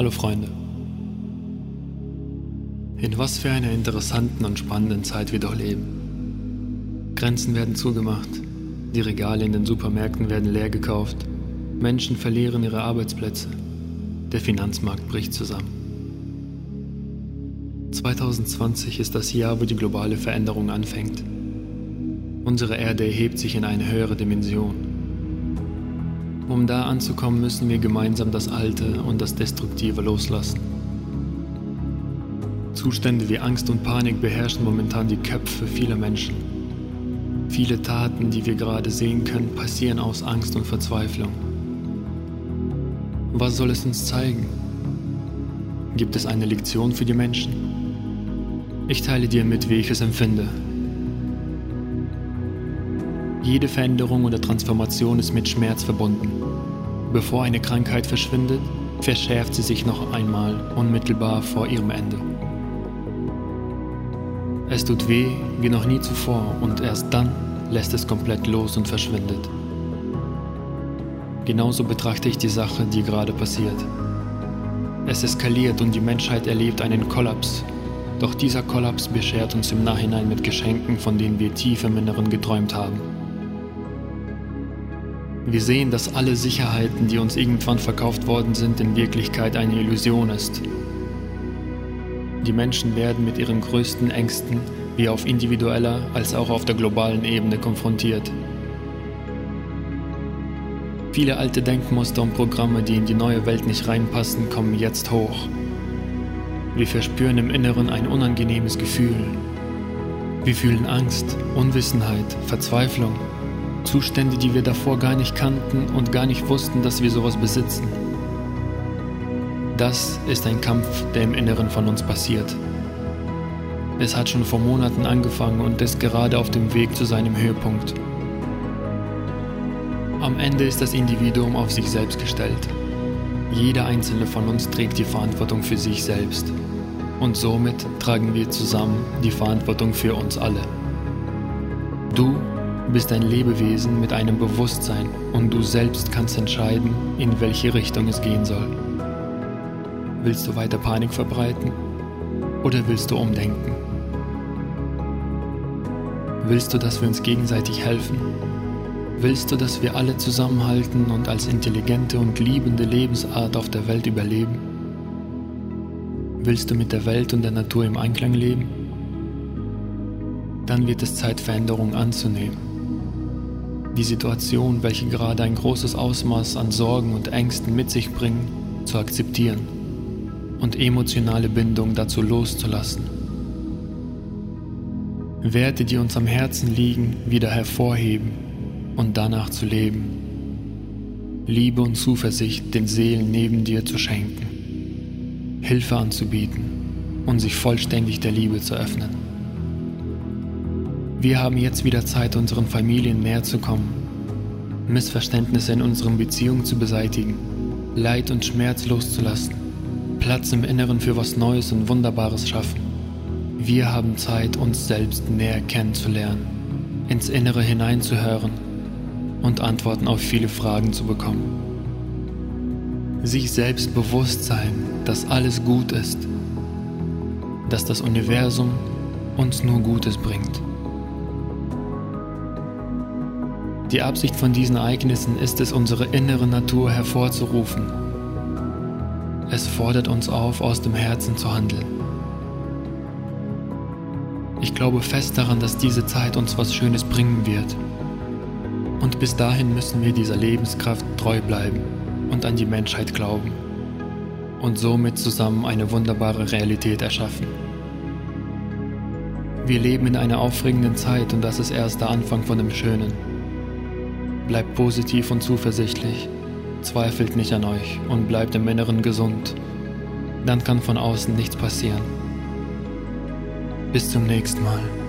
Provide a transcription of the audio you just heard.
Hallo Freunde. In was für einer interessanten und spannenden Zeit wir doch leben. Grenzen werden zugemacht, die Regale in den Supermärkten werden leer gekauft, Menschen verlieren ihre Arbeitsplätze, der Finanzmarkt bricht zusammen. 2020 ist das Jahr, wo die globale Veränderung anfängt. Unsere Erde erhebt sich in eine höhere Dimension. Um da anzukommen, müssen wir gemeinsam das Alte und das Destruktive loslassen. Zustände wie Angst und Panik beherrschen momentan die Köpfe vieler Menschen. Viele Taten, die wir gerade sehen können, passieren aus Angst und Verzweiflung. Was soll es uns zeigen? Gibt es eine Lektion für die Menschen? Ich teile dir mit, wie ich es empfinde. Jede Veränderung oder Transformation ist mit Schmerz verbunden. Bevor eine Krankheit verschwindet, verschärft sie sich noch einmal unmittelbar vor ihrem Ende. Es tut weh wie noch nie zuvor und erst dann lässt es komplett los und verschwindet. Genauso betrachte ich die Sache, die gerade passiert. Es eskaliert und die Menschheit erlebt einen Kollaps. Doch dieser Kollaps beschert uns im Nachhinein mit Geschenken, von denen wir tief im Inneren geträumt haben. Wir sehen, dass alle Sicherheiten, die uns irgendwann verkauft worden sind, in Wirklichkeit eine Illusion ist. Die Menschen werden mit ihren größten Ängsten wie auf individueller als auch auf der globalen Ebene konfrontiert. Viele alte Denkmuster und Programme, die in die neue Welt nicht reinpassen, kommen jetzt hoch. Wir verspüren im Inneren ein unangenehmes Gefühl. Wir fühlen Angst, Unwissenheit, Verzweiflung Zustände, die wir davor gar nicht kannten und gar nicht wussten, dass wir sowas besitzen. Das ist ein Kampf, der im Inneren von uns passiert. Es hat schon vor Monaten angefangen und ist gerade auf dem Weg zu seinem Höhepunkt. Am Ende ist das Individuum auf sich selbst gestellt. Jeder einzelne von uns trägt die Verantwortung für sich selbst. Und somit tragen wir zusammen die Verantwortung für uns alle. Du bist ein Lebewesen mit einem Bewusstsein und du selbst kannst entscheiden, in welche Richtung es gehen soll. Willst du weiter Panik verbreiten oder willst du umdenken? Willst du, dass wir uns gegenseitig helfen? Willst du, dass wir alle zusammenhalten und als intelligente und liebende Lebensart auf der Welt überleben? Willst du mit der Welt und der Natur im Einklang leben? Dann wird es Zeit, Veränderungen anzunehmen die Situation, welche gerade ein großes Ausmaß an Sorgen und Ängsten mit sich bringen, zu akzeptieren und emotionale Bindung dazu loszulassen. Werte, die uns am Herzen liegen, wieder hervorheben und danach zu leben. Liebe und Zuversicht den Seelen neben dir zu schenken. Hilfe anzubieten und sich vollständig der Liebe zu öffnen. Wir haben jetzt wieder Zeit, unseren Familien näher zu kommen, Missverständnisse in unseren Beziehungen zu beseitigen, Leid und Schmerz loszulassen, Platz im Inneren für was Neues und Wunderbares schaffen. Wir haben Zeit, uns selbst näher kennenzulernen, ins Innere hineinzuhören und Antworten auf viele Fragen zu bekommen. Sich selbst bewusst sein, dass alles gut ist, dass das Universum uns nur Gutes bringt. Die Absicht von diesen Ereignissen ist es, unsere innere Natur hervorzurufen. Es fordert uns auf, aus dem Herzen zu handeln. Ich glaube fest daran, dass diese Zeit uns was Schönes bringen wird. Und bis dahin müssen wir dieser Lebenskraft treu bleiben und an die Menschheit glauben und somit zusammen eine wunderbare Realität erschaffen. Wir leben in einer aufregenden Zeit und das ist erst der Anfang von dem Schönen. Bleibt positiv und zuversichtlich, zweifelt nicht an euch und bleibt im Inneren gesund. Dann kann von außen nichts passieren. Bis zum nächsten Mal.